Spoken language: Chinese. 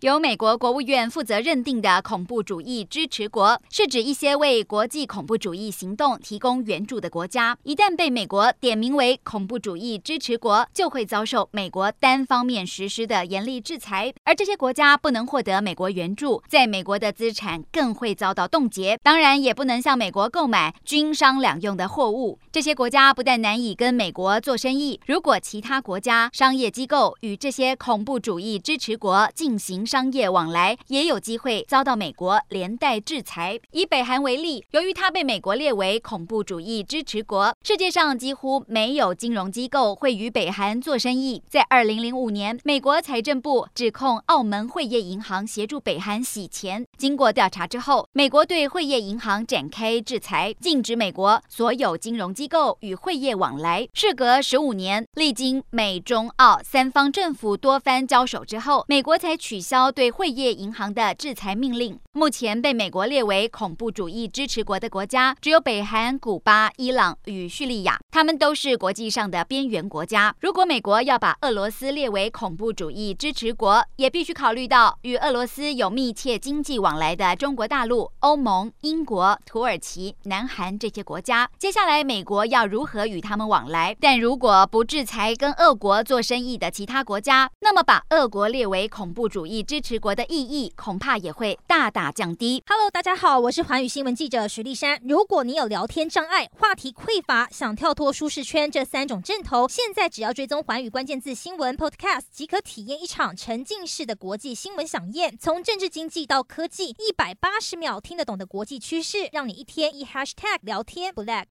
由美国国务院负责认定的恐怖主义支持国，是指一些为国际恐怖主义行动提供援助的国家。一旦被美国点名为恐怖主义支持国，就会遭受美国单方面实施的严厉制裁。而这些国家不能获得美国援助，在美国的资产更会遭到冻结，当然也不能向美国购买军商两用的货物。这些国家不但难以跟美国做生意，如果其他国家商业机构与这些恐怖主义支持国进行商业往来也有机会遭到美国连带制裁。以北韩为例，由于它被美国列为恐怖主义支持国，世界上几乎没有金融机构会与北韩做生意。在二零零五年，美国财政部指控澳门汇业银行协助北韩洗钱。经过调查之后，美国对汇业银行展开制裁，禁止美国所有金融机构与汇业往来。事隔十五年，历经美中澳三方政府多番交手之后，美国才取消对汇业银行的制裁命令。目前被美国列为恐怖主义支持国的国家只有北韩、古巴、伊朗与叙利亚，他们都是国际上的边缘国家。如果美国要把俄罗斯列为恐怖主义支持国，也必须考虑到与俄罗斯有密切经济往来的中国大陆、欧盟、英国、土耳其、南韩这些国家。接下来，美国要如何与他们往来？但如果不制裁跟俄国做生意的其他国家，那么把俄国列为恐怖主义支持国的意义，恐怕也会大大降低。Hello，大家好，我是寰宇新闻记者徐丽珊。如果你有聊天障碍、话题匮乏，想跳脱舒适圈这三种阵头，现在只要追踪寰宇关键字新闻 Podcast，即可体验一场沉浸式的国际新闻饗宴。从政治经济到科技，一百八十秒听得懂的国际趋势，让你一天一 Hashtag 聊天不 lag。